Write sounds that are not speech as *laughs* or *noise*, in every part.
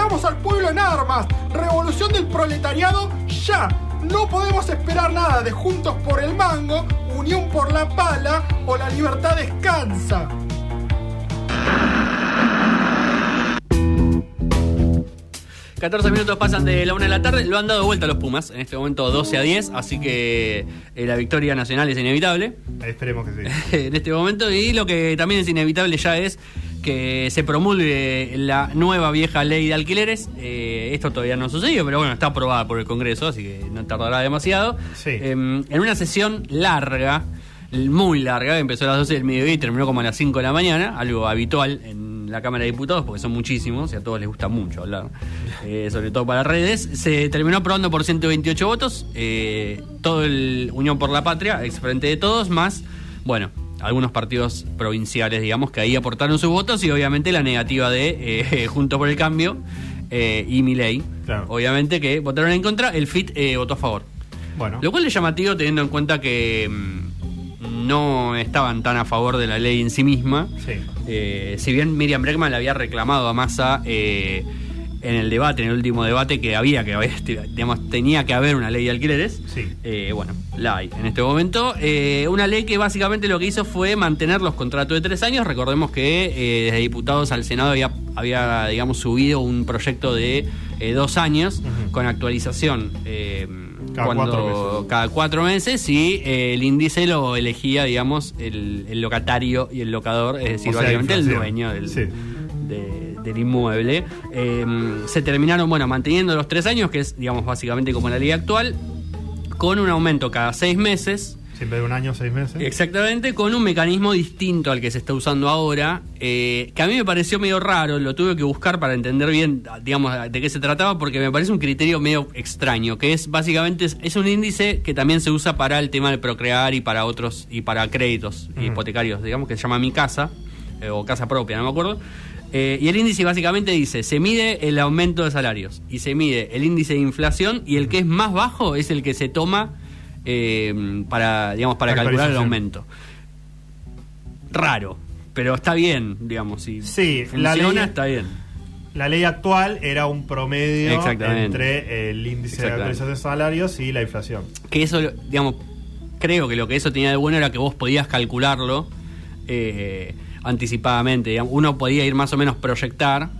Necesitamos al pueblo en armas. Revolución del proletariado ya. No podemos esperar nada de Juntos por el Mango, Unión por la Pala o La Libertad Descansa. 14 minutos pasan de la una de la tarde, lo han dado vuelta los Pumas, en este momento 12 a 10, así que eh, la victoria nacional es inevitable. Esperemos que sí. *laughs* en este momento, y lo que también es inevitable ya es que se promulgue la nueva vieja ley de alquileres. Eh, esto todavía no sucedió, pero bueno, está aprobada por el Congreso, así que no tardará demasiado. Sí. Em, en una sesión larga, muy larga, empezó a las 12 del mediodía y terminó como a las 5 de la mañana, algo habitual en la Cámara de Diputados, porque son muchísimos y a todos les gusta mucho hablar, eh, sobre todo para redes. Se terminó aprobando por 128 votos, eh, todo el Unión por la Patria, ex frente de todos, más, bueno, algunos partidos provinciales, digamos, que ahí aportaron sus votos y obviamente la negativa de eh, *laughs* Juntos por el Cambio eh, y Milei. Claro. Obviamente que votaron en contra, el FIT eh, votó a favor. Bueno, Lo cual es llamativo teniendo en cuenta que mm, no estaban tan a favor de la ley en sí misma. sí. Eh, si bien Miriam Bregman le había reclamado a Massa eh, en el debate, en el último debate, que había que haber, digamos, tenía que haber una ley de alquileres. Sí. Eh, bueno, la hay en este momento. Eh, una ley que básicamente lo que hizo fue mantener los contratos de tres años. Recordemos que eh, desde diputados al Senado había, había digamos, subido un proyecto de eh, dos años con actualización. eh, Cada cuando- cuatro meses. cada cuatro meses y eh, el índice lo elegía, digamos, el, el locatario y el locador, es decir, O sea, básicamente el dueño del, Sí. de- del inmueble. Eh, se terminaron, bueno, manteniendo los tres años, que es, digamos, básicamente como la ley actual, con un aumento cada seis meses. Siempre de un año, seis meses. Exactamente, con un mecanismo distinto al que se está usando ahora, eh, que a mí me pareció medio raro, lo tuve que buscar para entender bien, digamos, de qué se trataba, porque me parece un criterio medio extraño, que es básicamente, es, es un índice que también se usa para el tema de procrear y para otros, y para créditos hipotecarios, digamos, que se llama Mi Casa, eh, o Casa Propia, no me acuerdo. Eh, y el índice básicamente dice, se mide el aumento de salarios y se mide el índice de inflación y el que es más bajo es el que se toma eh, para, digamos, para calcular el aumento. Raro, pero está bien, digamos, si Sí, la funciona ley- está bien. La ley actual era un promedio entre el índice de actualización de salarios y la inflación. Que eso, digamos, creo que lo que eso tenía de bueno era que vos podías calcularlo eh, anticipadamente. digamos. Uno podía ir más o menos proyectar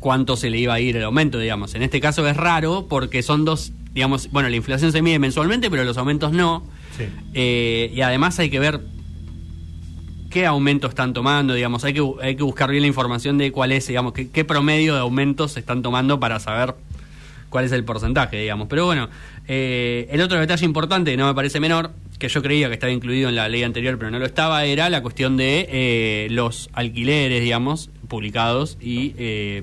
cuánto se le iba a ir el aumento, digamos. En este caso es raro porque son dos, digamos, bueno, la inflación se mide mensualmente, pero los aumentos no. Sí. Eh, y además hay que ver qué aumento están tomando, digamos, hay que, hay que buscar bien la información de cuál es, digamos, qué, qué promedio de aumentos se están tomando para saber cuál es el porcentaje, digamos. Pero bueno, eh, el otro detalle importante, no me parece menor, que yo creía que estaba incluido en la ley anterior, pero no lo estaba, era la cuestión de eh, los alquileres, digamos, publicados y eh,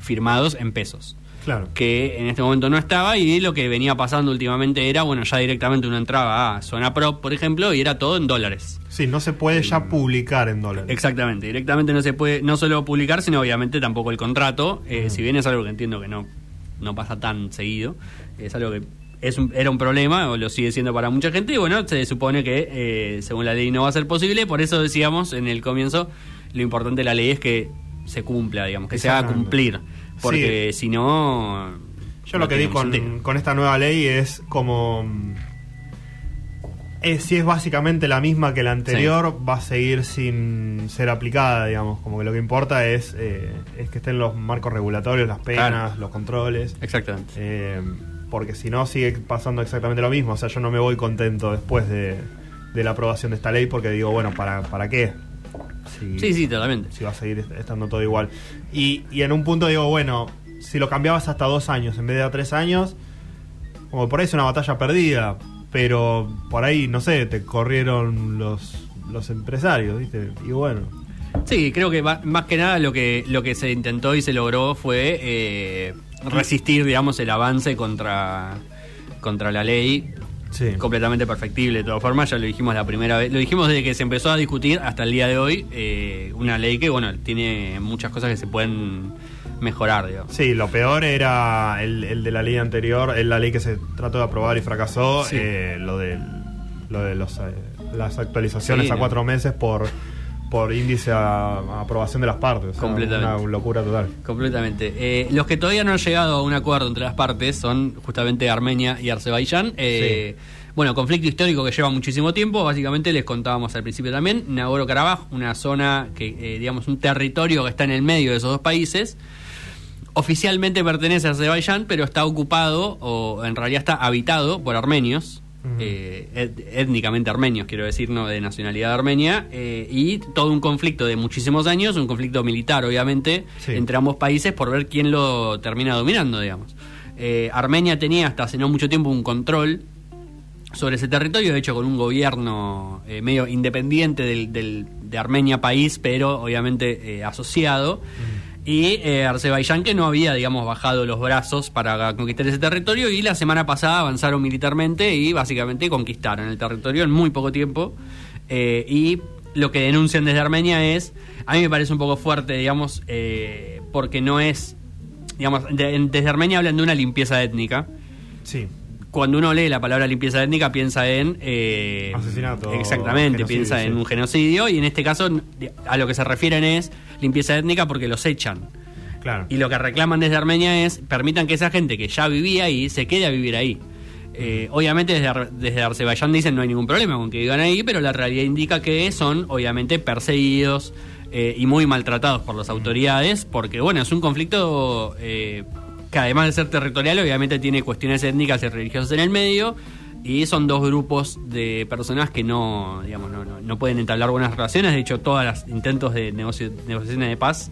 firmados en pesos Claro. que en este momento no estaba y lo que venía pasando últimamente era, bueno, ya directamente uno entraba a Zona Prop, por ejemplo, y era todo en dólares. Sí, no se puede ya publicar en dólares. Exactamente, directamente no se puede no solo publicar, sino obviamente tampoco el contrato, eh, si bien es algo que entiendo que no, no pasa tan seguido, es algo que es un- era un problema, o lo sigue siendo para mucha gente, y bueno, se supone que eh, según la ley no va a ser posible, por eso decíamos en el comienzo, lo importante de la ley es que se cumpla, digamos, que se haga cumplir, porque si no... Yo no lo que tiene con, con esta nueva ley es como... mm, Es, si es básicamente la misma que la anterior, va a seguir sin ser aplicada, digamos. Como que lo que importa es, eh, es que estén los marcos regulatorios, las penas, Claro. los controles. Exactamente. Eh, porque si no, sigue pasando exactamente lo mismo. O sea, yo no me voy contento después de, de la aprobación de esta ley porque digo, bueno, ¿para, para qué? Si- Sí, sí, totalmente. si va a seguir est- estando todo igual. Y, y en un punto digo, bueno, si lo cambiabas hasta dos años en vez de a tres años, como por ahí es una batalla perdida, pero por ahí, no sé, te corrieron los, los empresarios, ¿viste? Y bueno, Sí, creo que más que nada lo que lo que se intentó y se logró fue eh, resistir, digamos, el avance contra contra la ley. sí. Completamente perfectible de todas formas, ya lo dijimos la primera vez, lo dijimos desde que se empezó a discutir hasta el día de hoy, eh, una ley que, bueno, tiene muchas cosas que se pueden mejorar, digamos. Sí, lo peor era el, el de la ley anterior, el- la ley que se trató de aprobar y fracasó, Sí. eh, lo de, lo de los, eh, las actualizaciones Sí, a no. cuatro meses por, por índice a, a aprobación de las partes. o sea, Completamente. Una locura total. Completamente. Eh, los que todavía no han llegado a un acuerdo entre las partes son justamente Armenia y Azerbaiyán. Eh, Bueno, conflicto histórico que lleva muchísimo tiempo. Básicamente les contábamos al principio también. Nagorno-Karabaj, una zona que, eh, digamos, un territorio que está en el medio de esos dos países. Oficialmente pertenece a Azerbaiyán, pero está ocupado, o en realidad está habitado por armenios. Eh, étnicamente armenios, quiero decir, no de nacionalidad armenia, eh, y todo un conflicto de muchísimos años, un conflicto militar, obviamente, Sí. entre ambos países por ver quién lo termina dominando, digamos. Eh, Armenia tenía hasta hace no mucho tiempo un control sobre ese territorio, de hecho con un gobierno eh, medio independiente del, del- de Armenia país, pero obviamente eh, asociado. Y eh, Azerbaiyán que no había, digamos, bajado los brazos para conquistar ese territorio y la semana pasada avanzaron militarmente y básicamente conquistaron el territorio en muy poco tiempo. Eh, y lo que denuncian desde Armenia es, a mí me parece un poco fuerte, digamos, eh, porque no es, digamos, de- desde Armenia hablan de una limpieza étnica Sí. cuando uno lee la palabra limpieza étnica piensa en eh, Asesinato, exactamente piensa en un genocidio y en este caso a lo que se refieren es limpieza étnica porque los echan. Claro. y lo que reclaman desde Armenia es permitan que esa gente que ya vivía ahí se quede a vivir ahí. Eh, obviamente desde, Ar- desde Azerbaiyán dicen no hay ningún problema con que vivan ahí pero la realidad indica que son obviamente perseguidos eh, y muy maltratados por las autoridades porque bueno es un conflicto eh, que además de ser territorial obviamente tiene cuestiones étnicas y religiosas en el medio y son dos grupos de personas que no digamos no, no- no pueden entablar buenas relaciones de hecho todos los intentos de negocio- negociaciones de paz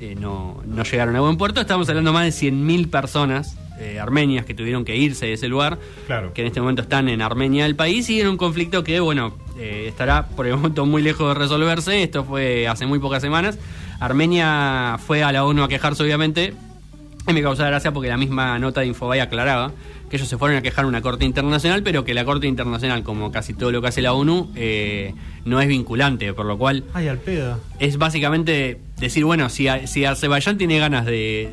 eh, no, no llegaron a buen puerto. Estamos hablando más de 100.000 personas eh, armenias que tuvieron que irse de ese lugar, Claro. que en este momento están en Armenia del país y en un conflicto que, bueno, eh, estará por el momento muy lejos de resolverse. Esto fue hace muy pocas semanas. Armenia fue a la ONU a quejarse, obviamente. Y *laughs* me causa gracia porque la misma nota de Infobay aclaraba que ellos se fueron a quejar a una corte internacional, pero que la corte internacional, como casi todo lo que hace la ONU, eh, no es vinculante, por lo cual Ay, al pedo. es básicamente decir, bueno, si, a- si Azerbaiyán tiene ganas de,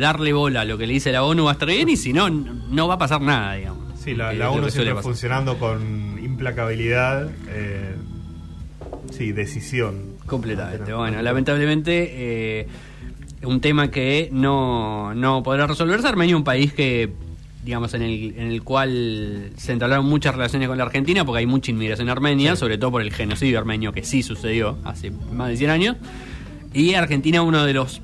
darle bola a lo que le dice la ONU va a estar bien y si no, no va a pasar nada, digamos. Sí, la, lo ONU siempre pasar. funcionando con implacabilidad. eh, sí, decisión. Completamente. Bueno, lamentablemente, eh, un tema que no, no podrá resolverse. Armenia es un país que, digamos, en el, en el cual se entablaron muchas relaciones con la Argentina, porque hay mucha inmigración armenia, Sí. sobre todo por el genocidio armenio que sí sucedió hace más de 100 años. Y Argentina uno de los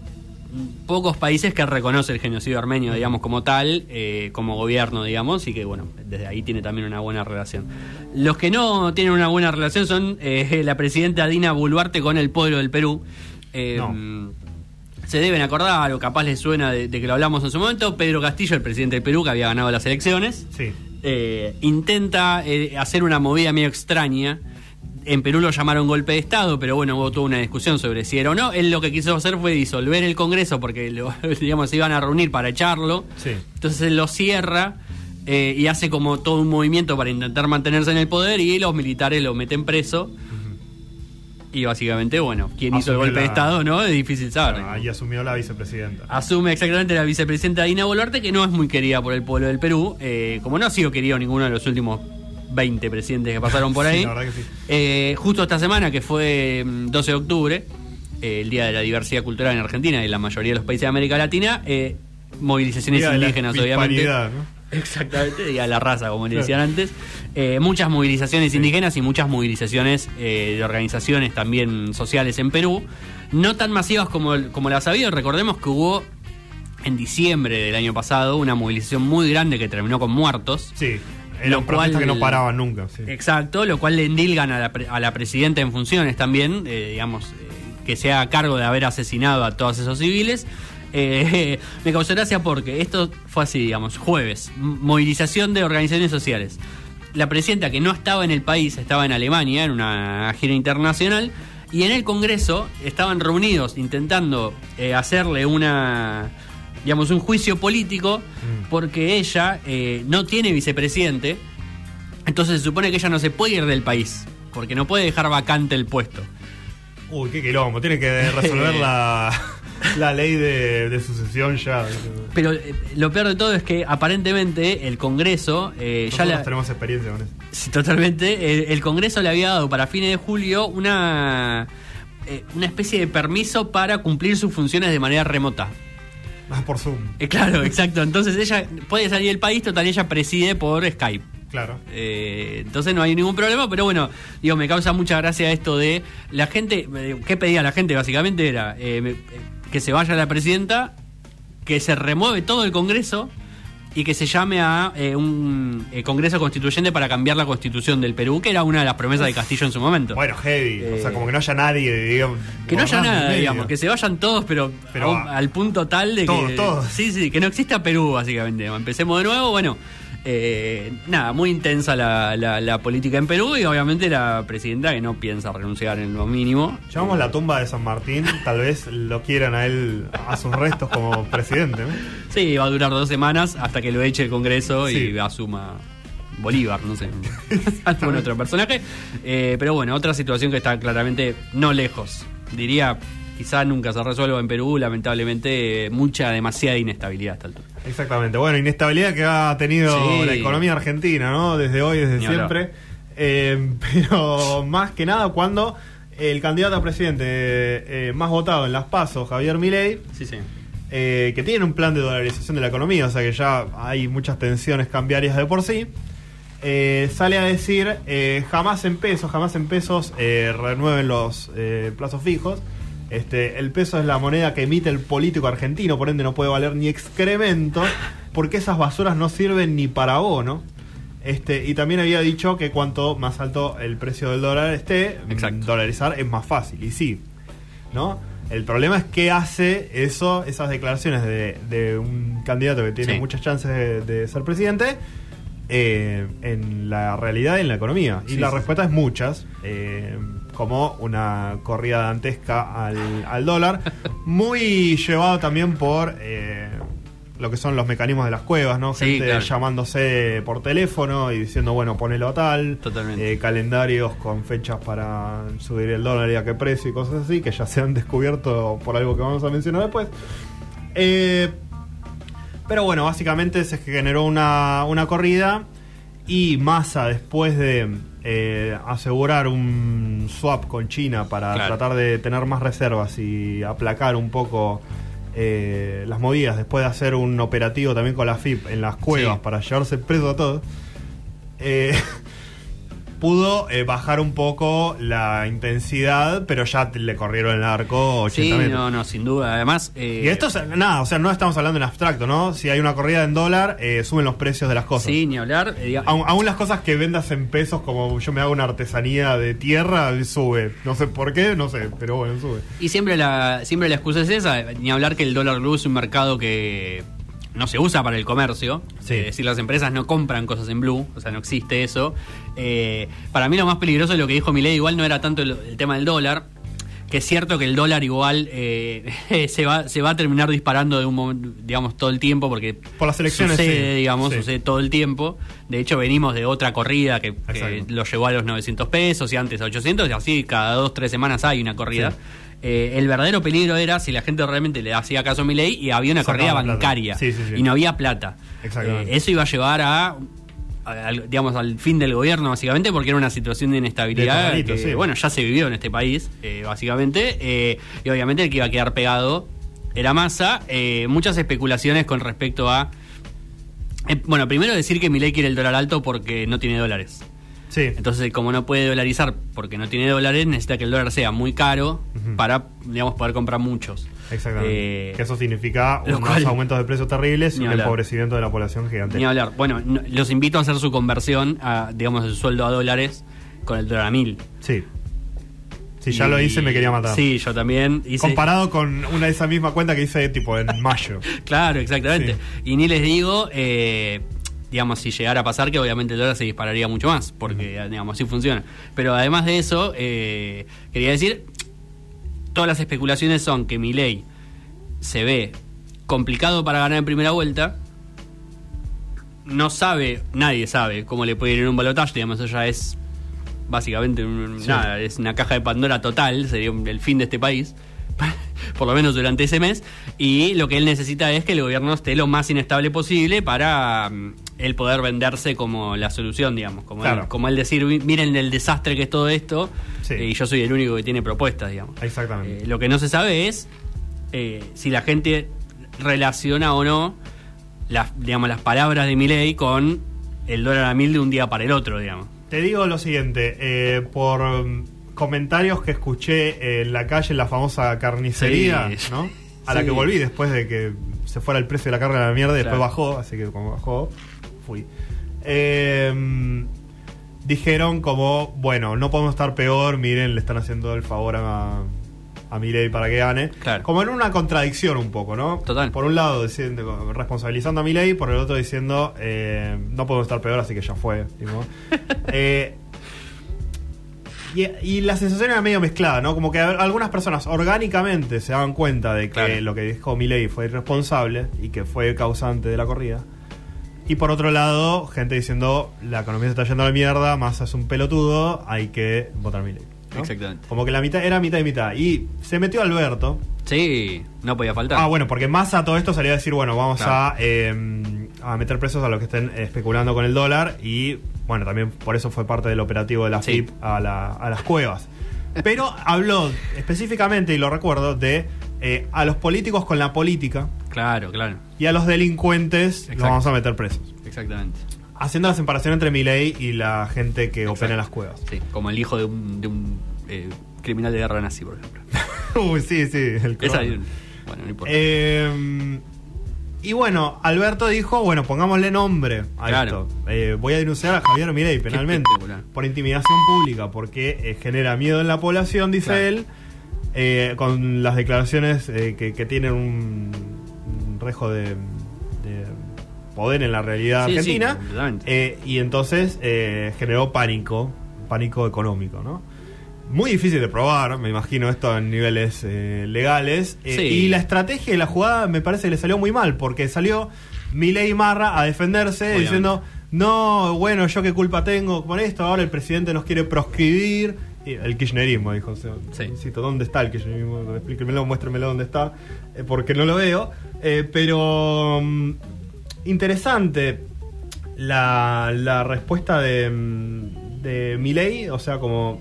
pocos países que reconoce el genocidio armenio, digamos, como tal, eh, como gobierno, digamos, y que, bueno, desde ahí tiene también una buena relación. Los que no tienen una buena relación son eh, *laughs* la presidenta Dina Boluarte con el pueblo del Perú. Eh, No. Se deben acordar, o capaz les suena de, de que lo hablamos en su momento, Pedro Castillo, el presidente del Perú, que había ganado las elecciones, Sí. eh, intenta eh, hacer una movida medio extraña. En Perú lo llamaron golpe de Estado, pero bueno, hubo toda una discusión sobre si era o no. Él lo que quiso hacer fue disolver el Congreso porque lo, *laughs* digamos, se iban a reunir para echarlo. Sí. Entonces él lo cierra eh, y hace como todo un movimiento para intentar mantenerse en el poder y los militares lo meten preso. Y básicamente, bueno, quién hizo el golpe de la- Estado, ¿no? Es difícil saber. Bueno, ahí asumió la vicepresidenta. Asume exactamente la vicepresidenta Dina Boluarte, que no es muy querida por el pueblo del Perú, eh, como no ha sido querido ninguno de los últimos 20 presidentes que pasaron por *laughs* Sí, ahí. la verdad que sí. Eh, justo esta semana, que fue mm, 12 de octubre, eh, el Día de la Diversidad Cultural en Argentina y en la mayoría de los países de América Latina, eh, movilizaciones Día la indígenas, obviamente. ¿no? Exactamente, Día de la Raza, como le decían antes. Eh, muchas movilizaciones Sí. indígenas y muchas movilizaciones eh, de organizaciones también sociales en Perú. No tan masivas como, como las ha habido. Recordemos que hubo en diciembre del año pasado una movilización muy grande que terminó con muertos. Sí. Lo Eran protestas cual- que no paraban nunca. Sí. Exacto, lo cual le endilgan a la, a la presidenta en funciones también, eh, digamos, eh, que se haga cargo de haber asesinado a todos esos civiles. Eh, *laughs* me causó gracia porque esto fue así, digamos, jueves, movilización de organizaciones sociales. La presidenta que no estaba en el país, estaba en Alemania, en una gira internacional, y en el Congreso estaban reunidos intentando eh, hacerle una, digamos, un juicio político, Mm. porque ella eh, no tiene vicepresidente, entonces se supone que ella no se puede ir del país, porque no puede dejar vacante el puesto. Uy, qué quilombo. Tiene que *laughs* resolver la, *laughs* la ley de, de sucesión ya. Pero eh, lo peor de todo es que aparentemente el Congreso eh, ya tenemos experiencia con eso. Sí, totalmente. El, el Congreso le había dado para fines de julio una eh, una especie de permiso para cumplir sus funciones de manera remota. Ah, por Zoom. Eh, claro, exacto. Entonces ella puede salir del país, total, ella preside por Skype. Claro. Eh, entonces no hay ningún problema, pero bueno, digo, me causa mucha gracia esto de la gente, ¿qué pedía la gente? Básicamente era eh, que se vaya la presidenta, que se remueve todo el Congreso y que se llame a eh, un eh, Congreso Constituyente para cambiar la constitución del Perú, que era una de las promesas de Castillo en su momento. Bueno, heavy. o sea, Eh, como que no haya nadie, digamos. que no haya nada, digamos, que se vayan todos, pero, un- al punto tal de Todos, que. todos. Sí, sí, que no exista Perú, básicamente. Empecemos de nuevo, bueno. Eh, nada, muy intensa la, la- la política en Perú y obviamente la presidenta que no piensa renunciar en lo mínimo. Llamamos la tumba de San Martín, tal vez lo quieran a él, a sus restos como presidente, ¿no? Sí, va a durar dos semanas hasta que lo eche el Congreso y asuma Bolívar, no sé. *laughs* algún otro personaje. Eh, pero bueno, otra situación que está claramente no lejos. Diría, quizá nunca se resuelva en Perú, lamentablemente, mucha, demasiada inestabilidad a esta altura. Exactamente. Bueno, inestabilidad que ha tenido Sí. la economía argentina, ¿no? Desde hoy, desde Ni siempre. Eh, *laughs* pero más que nada cuando el candidato a presidente eh, más votado en las PASO, Javier Milei, Sí, sí. eh, que tiene un plan de dolarización de la economía, o sea que ya hay muchas tensiones cambiarias de por sí, eh, sale a decir jamás en pesos, jamás en pesos renueven los plazos fijos. Este, el peso es la moneda que emite el político argentino, por ende no puede valer ni excremento, porque esas basuras no sirven ni para bono. Este, y también había dicho que cuanto más alto el precio del dólar esté, Exacto. mm, dolarizar es más fácil. Y sí, ¿no? El problema es qué hace eso, esas declaraciones de, de un candidato que tiene Sí. muchas chances de, de ser presidente eh, en la realidad y en la economía. Y Sí, la sí, respuesta es muchas, eh, como una corrida dantesca al, al dólar, muy llevado también por eh, lo que son los mecanismos de las cuevas, ¿no? Sí, Gente claro. llamándose por teléfono y diciendo, bueno, ponelo a tal. Totalmente. Eh, calendarios con fechas para subir el dólar y a qué precio y cosas así, que ya se han descubierto por algo que vamos a mencionar después. Eh, pero bueno, básicamente se generó una, una corrida y Massa, después de eh, asegurar un swap con China para Claro. tratar de tener más reservas y aplacar un poco eh, las movidas, después de hacer un operativo también con la FIP en las cuevas Sí. para llevarse preso a todos, eh, *laughs* pudo eh, bajar un poco la intensidad, pero ya te- le corrieron el arco 80 Sí, metros. no, no, sin duda. Además, eh, Y esto es nada, o sea, no estamos hablando en abstracto, ¿no? Si hay una corrida en dólar, eh, suben los precios de las cosas. sí, ni hablar. aún las cosas que vendas en pesos, como yo me hago una artesanía de tierra, sube. No sé por qué, no sé, pero bueno, sube. Y siempre la, siempre la excusa es esa, ni hablar que el dólar blue es un mercado que no se usa para el comercio. Sí. Es decir, las empresas no compran cosas en blue, o sea, no existe eso. Eh, para mí lo más peligroso de lo que dijo Milei igual no era tanto el, el tema del dólar, que es cierto que el dólar igual eh, *laughs* se, va, se va a terminar disparando de un digamos, todo el tiempo, porque Por las elecciones, sucede, sí. digamos, Sí. sucede todo el tiempo. De hecho, venimos de otra corrida que, que lo llevó a los 900 pesos y antes a 800, y así cada dos, tres semanas hay una corrida. Eh, el verdadero peligro era si la gente realmente le hacía caso a mi ley y había una corrida bancaria Sí, sí, sí. y no había plata. Eh, eso iba a llevar a, a- digamos, al fin del gobierno, básicamente, porque era una situación de inestabilidad De que, bueno, ya se vivió en este país, eh, básicamente, eh, y obviamente el que iba a quedar pegado era Massa. Eh, muchas especulaciones con respecto a. eh, bueno, primero decir que Milei quiere el dólar alto porque no tiene dólares. Sí. Entonces, como no puede dolarizar porque no tiene dólares, necesita que el dólar sea muy caro para, digamos, poder comprar muchos. Exactamente. Eh, que eso significa unos cual- aumentos de precios terribles *laughs* y un empobrecimiento de la población gigante. Ni hablar. Bueno, no- los invito a hacer su conversión, a, digamos, el sueldo a dólares con el dólar a mil. Sí. Si ya lo hice, me quería matar. Sí, yo también. hice- Comparado con una de esa misma cuenta que hice tipo en mayo. *laughs* Claro, exactamente. Sí. Y ni les digo, eh, digamos, si llegara a pasar, que obviamente el dólar se dispararía mucho más, porque, digamos, así funciona. Pero además de eso, eh, quería decir, todas las especulaciones son que mi ley se ve complicado para ganar en primera vuelta. No sabe, nadie sabe cómo le puede ir en un balotaje, digamos, eso ya es básicamente un- Sí. nada, es una caja de Pandora total, sería el fin de este país. Por lo menos durante ese mes, y lo que él necesita es que el gobierno esté lo más inestable posible para mm, él poder venderse como la solución, digamos, como, Claro. él, como él decir, "Mi- miren el desastre que es todo esto, Sí. eh, y yo soy el único que tiene propuestas, digamos. Exactamente. Eh, lo que no se sabe es eh, si la gente relaciona o no las, digamos, las palabras de Milei con el dólar a mil de un día para el otro, digamos. Te digo lo siguiente, por mm, comentarios que escuché en la calle, en la famosa carnicería, Sí. ¿no? A la que volví después de que se fuera el precio de la carne a la mierda y después bajó, así que como bajó, fui. Eh, dijeron como, bueno, no podemos estar peor, miren, le están haciendo el favor a, a Milei para que gane. Claro. Como en una contradicción un poco, ¿no? Total. Por un lado diciendo, responsabilizando a Milei, por el otro diciendo, eh, no podemos estar peor, así que ya fue. tipo. *laughs* Eh, y, y la sensación era medio mezclada, ¿no? Como que algunas personas orgánicamente se daban cuenta de que Claro. lo que dijo Milei fue irresponsable y que fue causante de la corrida. Y por otro lado, gente diciendo, la economía se está yendo a la mierda, Massa es un pelotudo, hay que votar Milei. ¿no? Exactamente. Como que la mitad era mitad y mitad. Y se metió Alberto. Sí, no podía faltar. Ah, bueno, porque Massa todo esto salía a decir, bueno, vamos Claro. a, eh, a meter presos a los que estén especulando con el dólar y, bueno, también por eso fue parte del operativo de la Sí. FIP a, la- a las cuevas. Pero habló específicamente, y lo recuerdo, de eh, a los políticos con la política Claro, claro. y a los delincuentes los vamos a meter presos. Exactamente. Haciendo la separación entre Milei y la gente que Exacto. opera en las cuevas. Sí, como el hijo de un, de un eh, criminal de guerra nazi, por ejemplo. *laughs* Uy, sí, sí, el Esa, bueno, no importa. Eh, y bueno, Alberto dijo, bueno, pongámosle nombre a Claro. esto. Eh, voy a denunciar a Javier Milei penalmente por intimidación pública porque eh, genera miedo en la población, dice Claro. él, eh, con las declaraciones que, que tienen un, un rejo de, de poder en la realidad Sí, argentina. y entonces eh, generó pánico, pánico económico, ¿no? Muy difícil de probar, me imagino esto en niveles eh, legales. Eh, Sí. Y la estrategia y la jugada me parece que le salió muy mal, porque salió Milei Marra a defenderse Obviamente. diciendo, no, bueno, yo qué culpa tengo con esto, ahora el presidente nos quiere proscribir. Y el kirchnerismo, dijo, Sí. insisto, ¿dónde está el kirchnerismo? Explíquemelo, muéstremelo dónde está, eh, porque no lo veo. Pero mm, interesante la, la respuesta de, mm, de Milei, o sea, como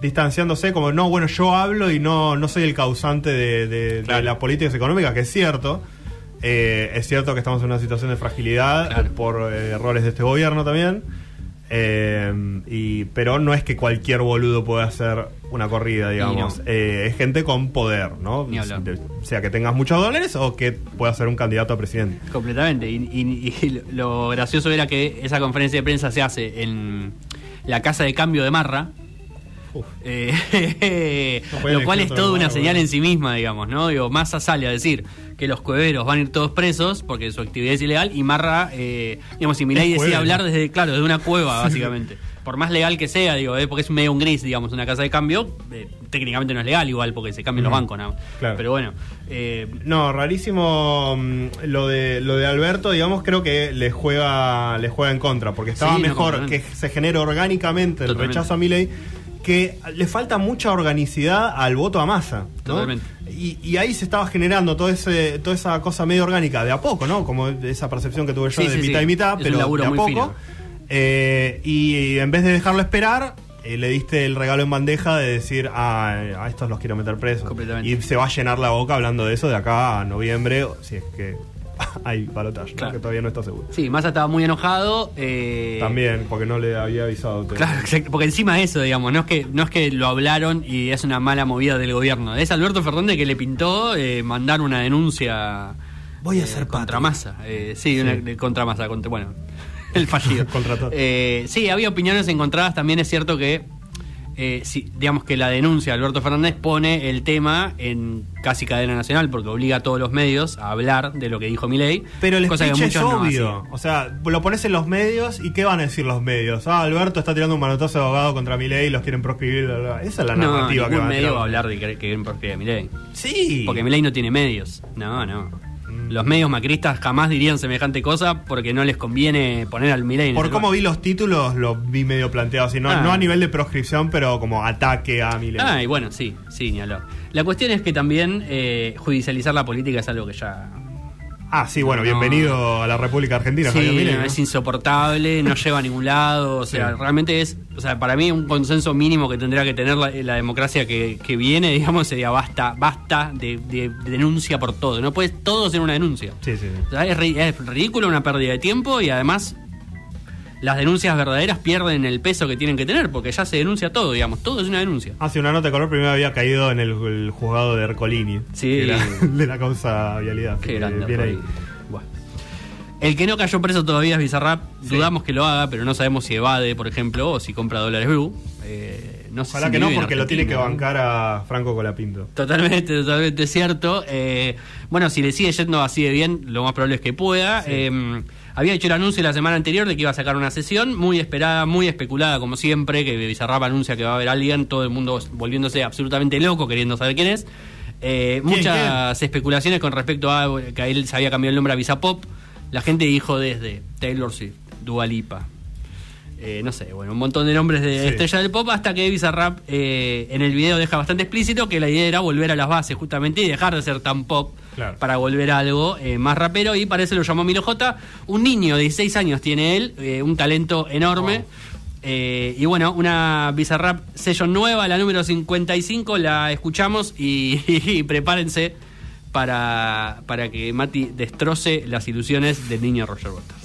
distanciándose, como no, bueno, yo hablo y no, no soy el causante de, de- de Claro. las políticas económicas, que es cierto. Eh, es cierto que estamos en una situación de fragilidad Claro. por eh, errores de este gobierno también. Eh, y, pero no es que cualquier boludo pueda hacer una corrida, digamos. no. Eh, es gente con poder, ¿no? De- sea que tengas muchos dólares o que pueda ser un candidato a presidente. Completamente. Y, y- y *laughs* lo gracioso era que esa conferencia de prensa se hace en la casa de cambio de Marra. Eh, *laughs* No lo cual es toda una señal en sí misma, digamos, ¿no? Digo, Massa sale a decir que los cueveros van a ir todos presos porque su actividad es ilegal y Marra, eh, digamos, si Es decide hablar desde, claro, desde una cueva, *laughs* básicamente. Por más legal que sea, digo, eh, porque es medio un gris, digamos, una casa de cambio, eh, técnicamente no es legal igual porque se cambian los bancos, nada más. Claro. Pero bueno, eh, No, rarísimo mm, lo de lo de Alberto, digamos, creo que le juega le juega en contra, porque estaba Sí, no, mejor que se genere orgánicamente el Totalmente. rechazo a Milei, que le falta mucha organicidad al voto a masa, ¿no? Totalmente. Y, y ahí se estaba generando todo ese, toda esa cosa medio orgánica de a poco, ¿no? Como esa percepción que tuve yo Sí, de sí, mitad sí. y mitad, Es pero de a poco. Eh, y en vez de dejarlo esperar, eh, le diste el regalo en bandeja de decir, ah, a estos los quiero meter presos. Y se va a llenar la boca hablando de eso de acá a noviembre, si es que *laughs* hay balotaje, ¿no? Claro. que todavía no está seguro. sí, Massa estaba muy enojado. eh, También, porque no le había avisado. te- Claro, exacto, porque encima de eso, digamos, no es que no es que lo hablaron y es una mala movida del gobierno. Es Alberto Fernández que le pintó eh, mandar una denuncia Voy a eh, ser contra. Massa. Eh, sí, una, de- contra Massa, contra, bueno, *laughs* el fallido. *laughs* Contra. Eh, sí, había opiniones encontradas. También es cierto que, eh, sí, digamos que la denuncia de Alberto Fernández pone el tema en casi cadena nacional porque obliga a todos los medios a hablar de lo que dijo Milei. Pero el cosa que es no obvio. o sea, lo pones en los medios y ¿qué van a decir los medios? Ah, Alberto está tirando un manotazo de abogado contra Milei y los quieren proscribir. bla, bla. Esa es la no, narrativa que ningún van a medio va a hablar de que, que quieren proscribir a Milei. Sí. Porque Milei no tiene medios. No, no. Los medios macristas jamás dirían semejante cosa porque no les conviene poner al Milei. Por cómo lugar. vi los títulos, lo vi medio planteado así. No, Ah. no a nivel de proscripción, pero como ataque a Milei. Ah, y bueno, sí, sí, ni hablar. La cuestión es que también eh, judicializar la política es algo que ya Ah, sí, bueno, No. bienvenido a la República Argentina, Sí, Javier Milei, ¿no? es insoportable, no lleva a ningún lado, o sea, Sí. realmente es, o sea, para mí un consenso mínimo que tendría que tener la, la democracia que, que viene, digamos, sería basta, basta de, de- de denuncia por todo, no puedes todo ser una denuncia. Sí, sí, sí. O sea, es, ri- es ridículo, una pérdida de tiempo y además las denuncias verdaderas pierden el peso que tienen que tener porque ya se denuncia todo, digamos, todo es una denuncia. Hace una nota de color, primero había caído en el, el juzgado de Ercolini. Sí. *laughs* de la causa vialidad. Qué grande. bien ahí. Bueno. El que no cayó preso todavía es Bizarrap. Sí. Dudamos que lo haga, pero no sabemos si evade, por ejemplo, o si compra dólares blue. Eh, no sé Ojalá si que no, porque lo tiene que bancar a Franco Colapinto. Totalmente, totalmente cierto. Eh, bueno, si le sigue yendo así de bien, lo más probable es que pueda. Sí. Eh, había hecho el anuncio la semana anterior de que iba a sacar una sesión, muy esperada, muy especulada, como siempre, que Bizarrap anuncia que va a haber alguien, todo el mundo volviéndose absolutamente loco, queriendo saber quién es. Eh, ¿Quién, muchas especulaciones con respecto a que él se había cambiado el nombre a Visapop. La gente dijo desde Taylor Swift, Dua Lipa, eh, no sé, bueno, un montón de nombres de Sí. estrella del pop hasta que Bizarrap eh, en el video deja bastante explícito que la idea era volver a las bases justamente y dejar de ser tan pop Claro. para volver a algo eh, más rapero y parece lo llamó Milo J. Un niño de 16 años tiene él, un talento enorme. Wow. Eh, y bueno, una Bizarrap session nueva, la número 55, la escuchamos y, *laughs* y prepárense para, para que Mati destroce las ilusiones del niño Roger Waters.